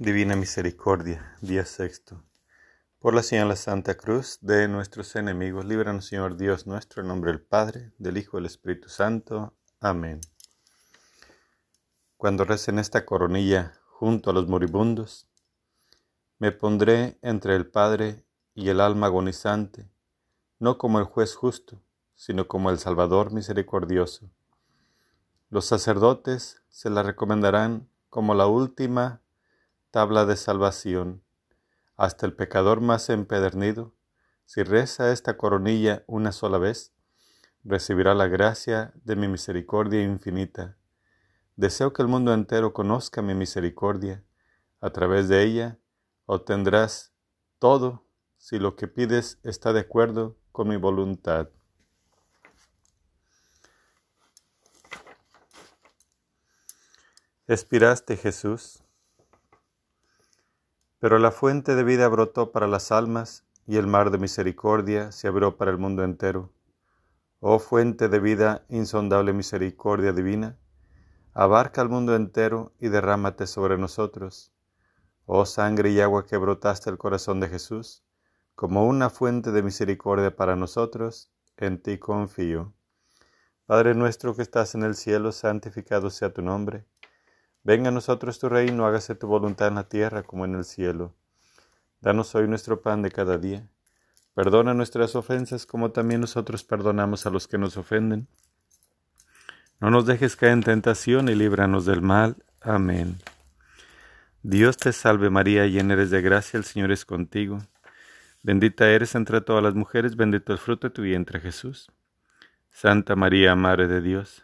Divina Misericordia, día sexto. Por la señal de la Santa Cruz de nuestros enemigos, líbranos, Señor Dios nuestro, en nombre del Padre, del Hijo y del Espíritu Santo. Amén. Cuando recen esta coronilla junto a los moribundos, me pondré entre el Padre y el alma agonizante, no como el juez justo, sino como el Salvador misericordioso. Los sacerdotes se la recomendarán como la última tabla de salvación. Hasta el pecador más empedernido, si reza esta coronilla una sola vez, recibirá la gracia de mi misericordia infinita. Deseo que el mundo entero conozca mi misericordia. A través de ella obtendrás todo si lo que pides está de acuerdo con mi voluntad. Expiraste, Jesús pero la fuente de vida brotó para las almas y el mar de misericordia se abrió para el mundo entero. Oh fuente de vida, insondable misericordia divina, abarca el mundo entero y derrámate sobre nosotros. Oh sangre y agua que brotaste el corazón de Jesús, como una fuente de misericordia para nosotros, en ti confío. Padre nuestro que estás en el cielo, santificado sea tu nombre Venga a nosotros tu reino, hágase tu voluntad en la tierra como en el cielo. Danos hoy nuestro pan de cada día. Perdona nuestras ofensas como también nosotros perdonamos a los que nos ofenden. No nos dejes caer en tentación y líbranos del mal. Amén. Dios te salve María, llena eres de gracia, el Señor es contigo. Bendita eres entre todas las mujeres, bendito el fruto de tu vientre Jesús. Santa María, Madre de Dios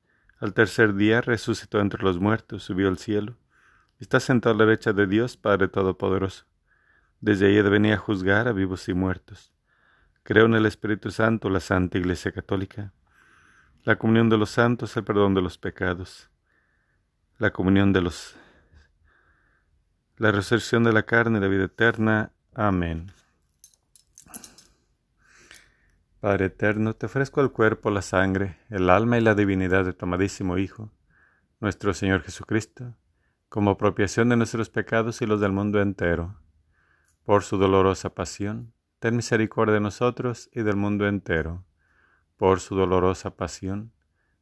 al tercer día resucitó entre los muertos, subió al cielo. Está sentado a la derecha de Dios, Padre Todopoderoso. Desde allí venía a juzgar a vivos y muertos. Creo en el Espíritu Santo, la Santa Iglesia Católica, la comunión de los santos, el perdón de los pecados, la comunión de los... la resurrección de la carne y la vida eterna. Amén. Padre eterno, te ofrezco el cuerpo, la sangre, el alma y la divinidad de tu amadísimo Hijo, nuestro Señor Jesucristo, como apropiación de nuestros pecados y los del mundo entero. Por su dolorosa pasión, ten misericordia de nosotros y del mundo entero. Por su dolorosa pasión,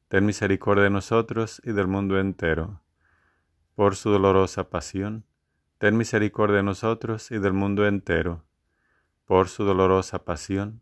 ten misericordia de nosotros y del mundo entero. Por su dolorosa pasión, ten misericordia de nosotros y del mundo entero. Por su dolorosa pasión,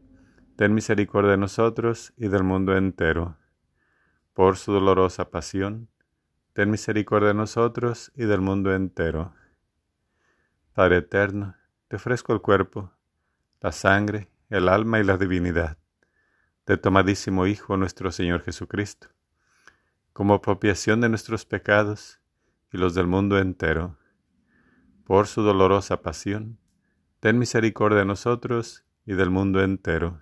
ten misericordia de nosotros y del mundo entero. Por su dolorosa pasión, ten misericordia de nosotros y del mundo entero. Padre eterno, te ofrezco el cuerpo, la sangre, el alma y la divinidad de tu amadísimo Hijo nuestro Señor Jesucristo, como apropiación de nuestros pecados y los del mundo entero. Por su dolorosa pasión, ten misericordia de nosotros y del mundo entero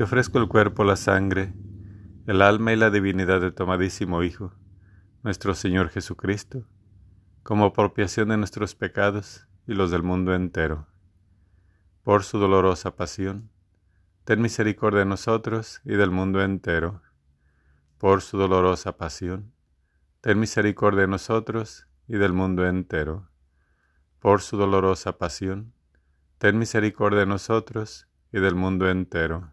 te ofrezco el cuerpo, la sangre, el alma y la divinidad de tu amadísimo Hijo, nuestro Señor Jesucristo, como apropiación de nuestros pecados y los del mundo entero. Por su dolorosa pasión, ten misericordia de nosotros y del mundo entero. Por su dolorosa pasión, ten misericordia de nosotros y del mundo entero. Por su dolorosa pasión, ten misericordia de nosotros y del mundo entero.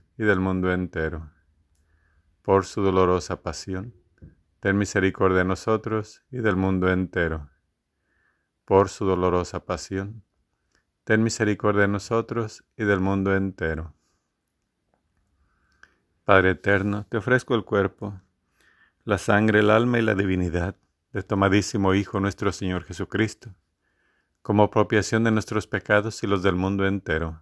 y del mundo entero. Por su dolorosa pasión, ten misericordia de nosotros y del mundo entero por su dolorosa pasión, ten misericordia de nosotros y del mundo entero. Padre eterno, te ofrezco el cuerpo, la sangre, el alma y la divinidad de tu amadísimo Hijo nuestro Señor Jesucristo, como apropiación de nuestros pecados y los del mundo entero.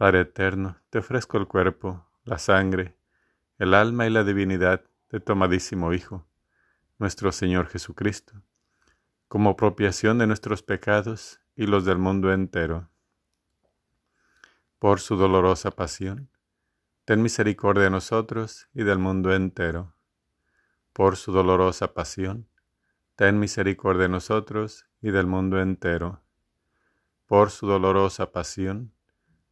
Padre eterno, te ofrezco el cuerpo, la sangre, el alma y la divinidad de tu amadísimo Hijo, nuestro Señor Jesucristo, como apropiación de nuestros pecados y los del mundo entero. Por su dolorosa pasión, ten misericordia de nosotros y del mundo entero. Por su dolorosa pasión, ten misericordia de nosotros y del mundo entero. Por su dolorosa pasión,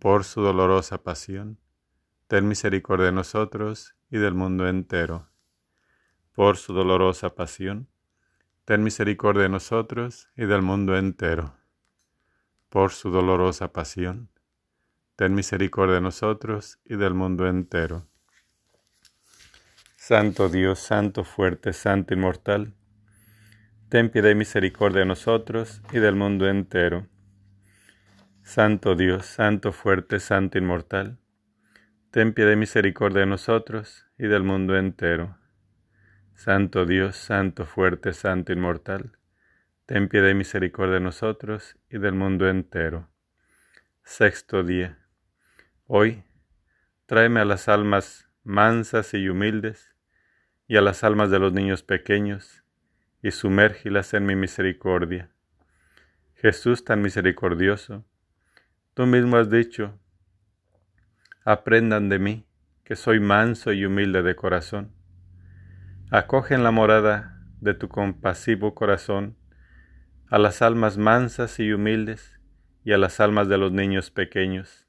Por su dolorosa pasión, ten misericordia de nosotros y del mundo entero. Por su dolorosa pasión, ten misericordia de nosotros y del mundo entero. Por su dolorosa pasión, ten misericordia de nosotros y del mundo entero. Santo Dios, Santo fuerte, Santo inmortal, ten piedad y misericordia de nosotros y del mundo entero. Santo Dios, Santo fuerte, Santo inmortal, ten piedad y misericordia de nosotros y del mundo entero. Santo Dios, Santo fuerte, Santo inmortal, ten piedad y misericordia de nosotros y del mundo entero. Sexto día. Hoy, tráeme a las almas mansas y humildes, y a las almas de los niños pequeños, y sumérgilas en mi misericordia. Jesús tan misericordioso, tú mismo has dicho, aprendan de mí, que soy manso y humilde de corazón. Acoge en la morada de tu compasivo corazón a las almas mansas y humildes, y a las almas de los niños pequeños.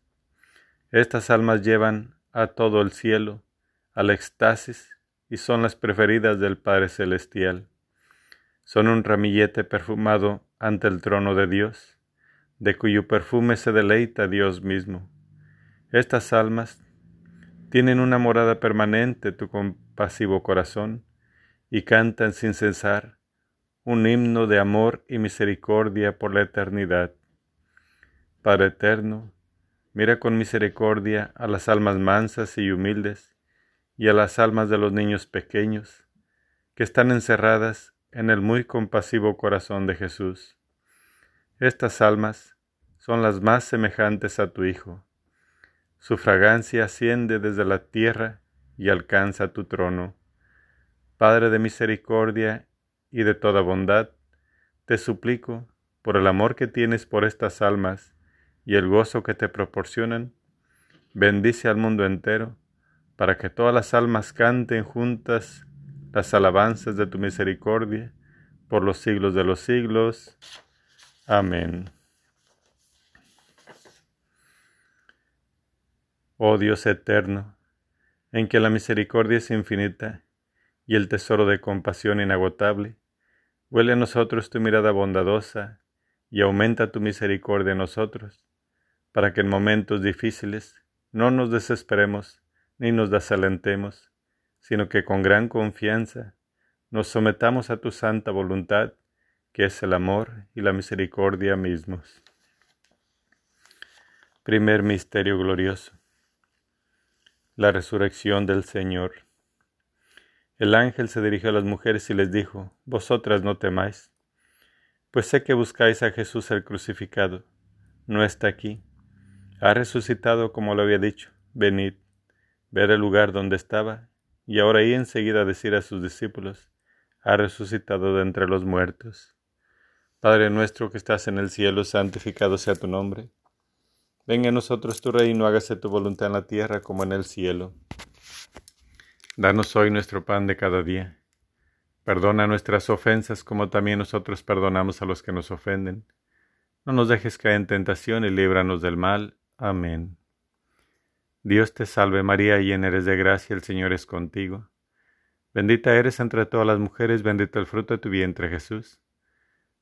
Estas almas llevan a todo el cielo, al éxtasis, y son las preferidas del Padre Celestial. Son un ramillete perfumado ante el trono de Dios, de cuyo perfume se deleita Dios mismo. Estas almas tienen una morada permanente tu compasivo corazón, y cantan sin cesar un himno de amor y misericordia por la eternidad. Padre eterno, mira con misericordia a las almas mansas y humildes y a las almas de los niños pequeños que están encerradas en el muy compasivo corazón de Jesús. Estas almas son las más semejantes a tu Hijo. Su fragancia asciende desde la tierra y alcanza tu trono. Padre de misericordia y de toda bondad, te suplico, por el amor que tienes por estas almas y el gozo que te proporcionan, bendice al mundo entero, para que todas las almas canten juntas las alabanzas de tu misericordia por los siglos de los siglos. Amén. Oh Dios eterno, en que la misericordia es infinita y el tesoro de compasión inagotable, huele a nosotros tu mirada bondadosa y aumenta tu misericordia en nosotros, para que en momentos difíciles no nos desesperemos ni nos desalentemos, sino que con gran confianza nos sometamos a tu santa voluntad, que es el amor y la misericordia mismos. Primer Misterio Glorioso. La resurrección del Señor. El ángel se dirigió a las mujeres y les dijo, Vosotras no temáis, pues sé que buscáis a Jesús el crucificado. No está aquí. Ha resucitado como lo había dicho. Venid, ver el lugar donde estaba, y ahora y enseguida decir a sus discípulos, ha resucitado de entre los muertos. Padre nuestro que estás en el cielo, santificado sea tu nombre. Venga a nosotros tu reino, hágase tu voluntad en la tierra como en el cielo. Danos hoy nuestro pan de cada día. Perdona nuestras ofensas como también nosotros perdonamos a los que nos ofenden. No nos dejes caer en tentación y líbranos del mal. Amén. Dios te salve María, llena eres de gracia, el Señor es contigo. Bendita eres entre todas las mujeres, bendito el fruto de tu vientre Jesús.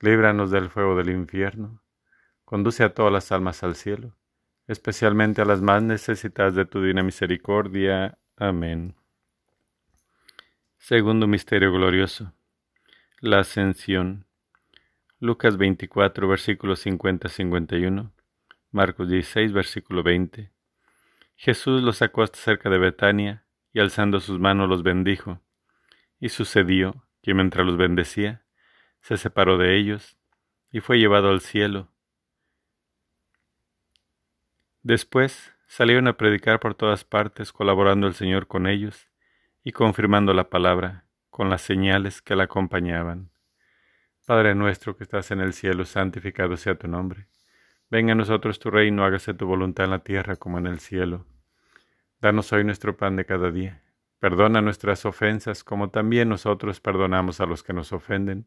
líbranos del fuego del infierno, conduce a todas las almas al cielo, especialmente a las más necesitadas de tu divina misericordia. Amén. Segundo Misterio Glorioso. La Ascensión. Lucas 24, versículos 50-51, Marcos 16, versículo 20. Jesús los sacó hasta cerca de Betania y alzando sus manos los bendijo. Y sucedió que mientras los bendecía, se separó de ellos y fue llevado al cielo. Después salieron a predicar por todas partes, colaborando el Señor con ellos y confirmando la palabra con las señales que la acompañaban. Padre nuestro que estás en el cielo, santificado sea tu nombre. Venga a nosotros tu reino, hágase tu voluntad en la tierra como en el cielo. Danos hoy nuestro pan de cada día. Perdona nuestras ofensas como también nosotros perdonamos a los que nos ofenden.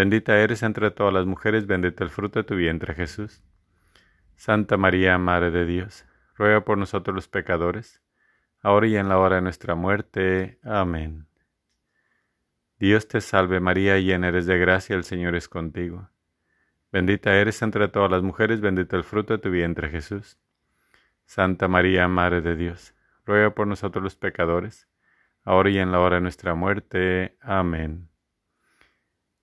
Bendita eres entre todas las mujeres, bendito el fruto de tu vientre Jesús. Santa María, Madre de Dios, ruega por nosotros los pecadores, ahora y en la hora de nuestra muerte. Amén. Dios te salve María, llena eres de gracia, el Señor es contigo. Bendita eres entre todas las mujeres, bendito el fruto de tu vientre Jesús. Santa María, Madre de Dios, ruega por nosotros los pecadores, ahora y en la hora de nuestra muerte. Amén.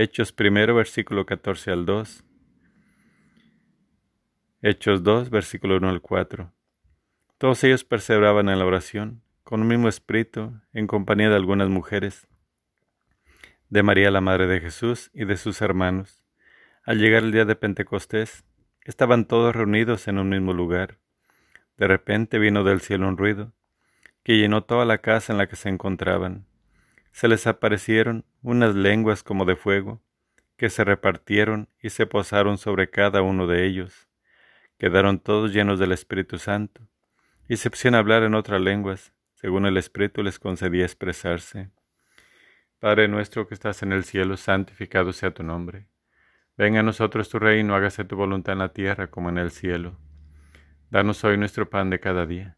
Hechos primero, versículo 14 al 2. Hechos 2, versículo 1 al 4. Todos ellos perseveraban en la oración, con un mismo espíritu, en compañía de algunas mujeres, de María la Madre de Jesús y de sus hermanos. Al llegar el día de Pentecostés, estaban todos reunidos en un mismo lugar. De repente vino del cielo un ruido que llenó toda la casa en la que se encontraban. Se les aparecieron unas lenguas como de fuego, que se repartieron y se posaron sobre cada uno de ellos. Quedaron todos llenos del Espíritu Santo, y se pusieron a hablar en otras lenguas, según el Espíritu les concedía expresarse. Padre nuestro que estás en el cielo, santificado sea tu nombre. Venga a nosotros tu reino, hágase tu voluntad en la tierra como en el cielo. Danos hoy nuestro pan de cada día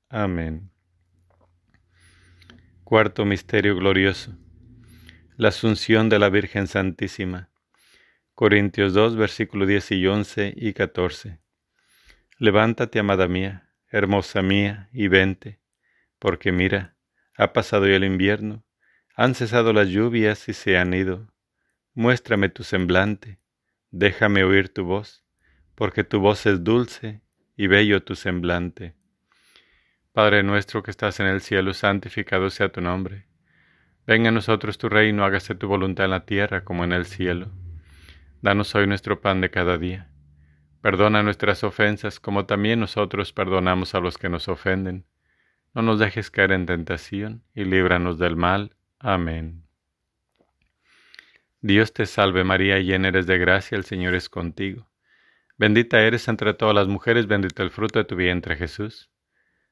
Amén. Cuarto Misterio Glorioso. La Asunción de la Virgen Santísima. Corintios 2, versículos 10 y 11 y 14. Levántate, amada mía, hermosa mía, y vente, porque mira, ha pasado ya el invierno, han cesado las lluvias y se han ido. Muéstrame tu semblante, déjame oír tu voz, porque tu voz es dulce y bello tu semblante. Padre nuestro que estás en el cielo, santificado sea tu nombre. Venga a nosotros tu reino, hágase tu voluntad en la tierra como en el cielo. Danos hoy nuestro pan de cada día. Perdona nuestras ofensas como también nosotros perdonamos a los que nos ofenden. No nos dejes caer en tentación y líbranos del mal. Amén. Dios te salve María, llena eres de gracia, el Señor es contigo. Bendita eres entre todas las mujeres, bendito el fruto de tu vientre Jesús.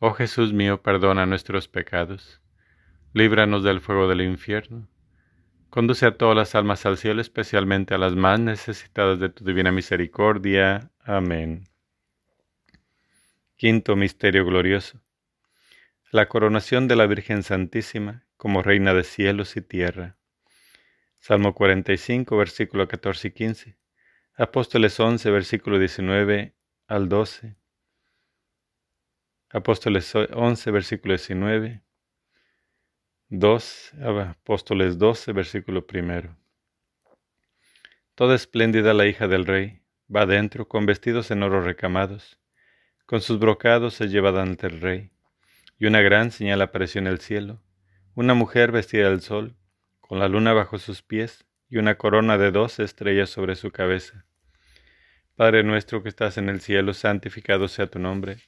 Oh Jesús mío, perdona nuestros pecados, líbranos del fuego del infierno, conduce a todas las almas al cielo, especialmente a las más necesitadas de tu divina misericordia. Amén. Quinto Misterio Glorioso. La coronación de la Virgen Santísima como Reina de cielos y tierra. Salmo 45, versículo 14 y 15. Apóstoles 11, versículo 19 al 12. Apóstoles 11, versículo 19. 2, Apóstoles 12, versículo primero. Toda espléndida la hija del rey va adentro con vestidos en oro recamados. Con sus brocados se lleva ante el rey. Y una gran señal apareció en el cielo. Una mujer vestida del sol, con la luna bajo sus pies y una corona de dos estrellas sobre su cabeza. Padre nuestro que estás en el cielo, santificado sea tu nombre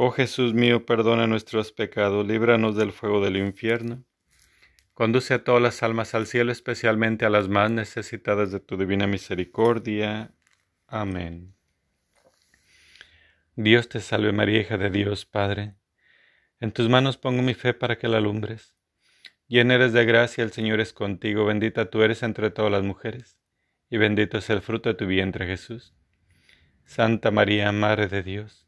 Oh Jesús mío, perdona nuestros pecados, líbranos del fuego del infierno. Conduce a todas las almas al cielo, especialmente a las más necesitadas de tu divina misericordia. Amén. Dios te salve María, hija de Dios, Padre. En tus manos pongo mi fe para que la alumbres. Llena eres de gracia, el Señor es contigo, bendita tú eres entre todas las mujeres, y bendito es el fruto de tu vientre Jesús. Santa María, Madre de Dios,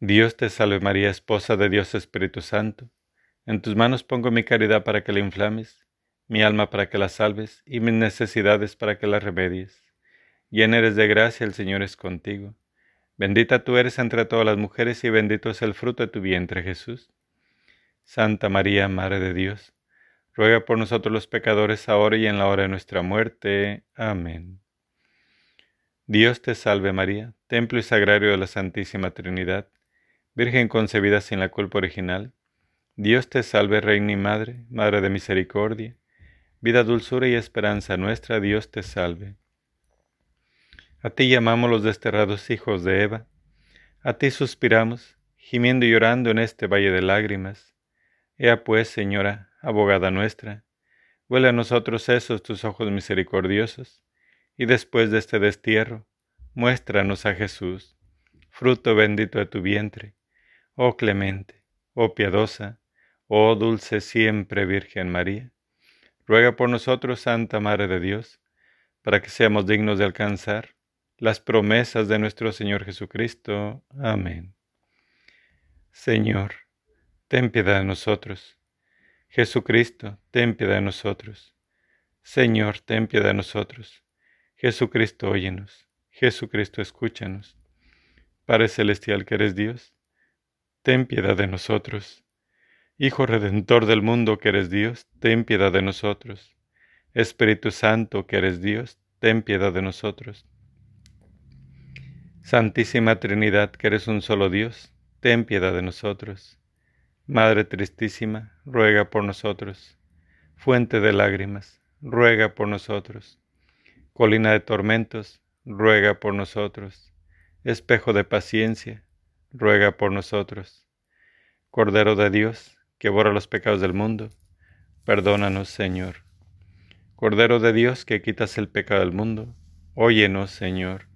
Dios te salve María, esposa de Dios Espíritu Santo. En tus manos pongo mi caridad para que la inflames, mi alma para que la salves y mis necesidades para que la remedies. Llena eres de gracia, el Señor es contigo. Bendita tú eres entre todas las mujeres y bendito es el fruto de tu vientre Jesús. Santa María, Madre de Dios, ruega por nosotros los pecadores ahora y en la hora de nuestra muerte. Amén. Dios te salve María, templo y sagrario de la Santísima Trinidad, Virgen concebida sin la culpa original. Dios te salve Reina y Madre, Madre de Misericordia, vida, dulzura y esperanza nuestra, Dios te salve. A ti llamamos los desterrados hijos de Eva, a ti suspiramos, gimiendo y llorando en este valle de lágrimas. Ea pues, Señora, abogada nuestra, huele a nosotros esos tus ojos misericordiosos, y después de este destierro, muéstranos a Jesús, fruto bendito de tu vientre, oh clemente, oh piadosa, oh dulce siempre Virgen María. Ruega por nosotros, Santa Madre de Dios, para que seamos dignos de alcanzar las promesas de nuestro Señor Jesucristo. Amén. Señor, ten piedad de nosotros. Jesucristo, ten piedad de nosotros. Señor, ten piedad de nosotros. Jesucristo, óyenos. Jesucristo, escúchanos. Padre Celestial que eres Dios, ten piedad de nosotros. Hijo Redentor del mundo que eres Dios, ten piedad de nosotros. Espíritu Santo que eres Dios, ten piedad de nosotros. Santísima Trinidad que eres un solo Dios, ten piedad de nosotros. Madre tristísima, ruega por nosotros. Fuente de lágrimas, ruega por nosotros. Colina de tormentos, ruega por nosotros. Espejo de paciencia, ruega por nosotros. Cordero de Dios, que borra los pecados del mundo, perdónanos, Señor. Cordero de Dios, que quitas el pecado del mundo, óyenos, Señor.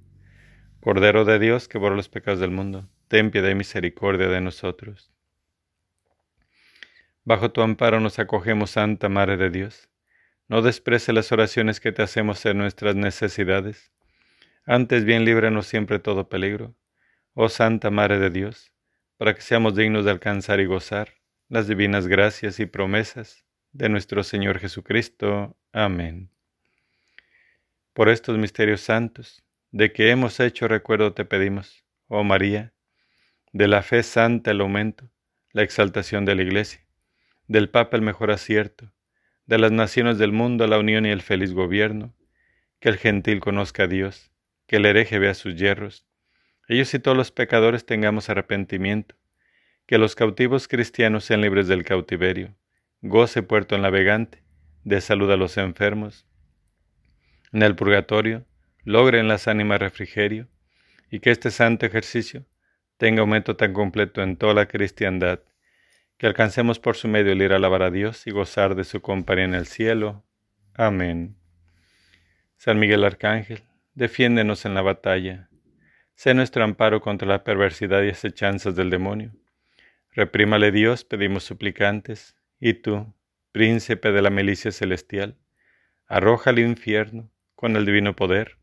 Cordero de Dios, que borra los pecados del mundo, ten piedad y misericordia de nosotros. Bajo tu amparo nos acogemos, Santa Madre de Dios. No desprece las oraciones que te hacemos en nuestras necesidades. Antes bien líbranos siempre todo peligro. Oh Santa Madre de Dios, para que seamos dignos de alcanzar y gozar las divinas gracias y promesas de nuestro Señor Jesucristo. Amén. Por estos misterios santos, de que hemos hecho recuerdo te pedimos, oh María, de la fe santa el aumento, la exaltación de la Iglesia del Papa el mejor acierto, de las naciones del mundo la unión y el feliz gobierno, que el gentil conozca a Dios, que el hereje vea sus hierros, ellos y todos los pecadores tengamos arrepentimiento, que los cautivos cristianos sean libres del cautiverio, goce puerto navegante, dé salud a los enfermos, en el purgatorio logren las ánimas refrigerio, y que este santo ejercicio tenga aumento tan completo en toda la cristiandad, que alcancemos por su medio el ir a alabar a Dios y gozar de su compañía en el cielo. Amén. San Miguel Arcángel, defiéndenos en la batalla. Sé nuestro amparo contra la perversidad y acechanzas del demonio. Reprímale Dios, pedimos suplicantes, y tú, príncipe de la milicia celestial, arroja al infierno, con el divino poder,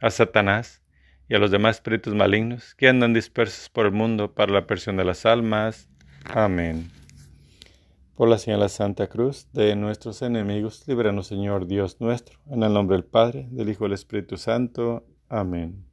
a Satanás y a los demás espíritus malignos que andan dispersos por el mundo para la persión de las almas. Amén. Por la señal de Santa Cruz de nuestros enemigos, líbranos Señor Dios nuestro, en el nombre del Padre, del Hijo y del Espíritu Santo. Amén.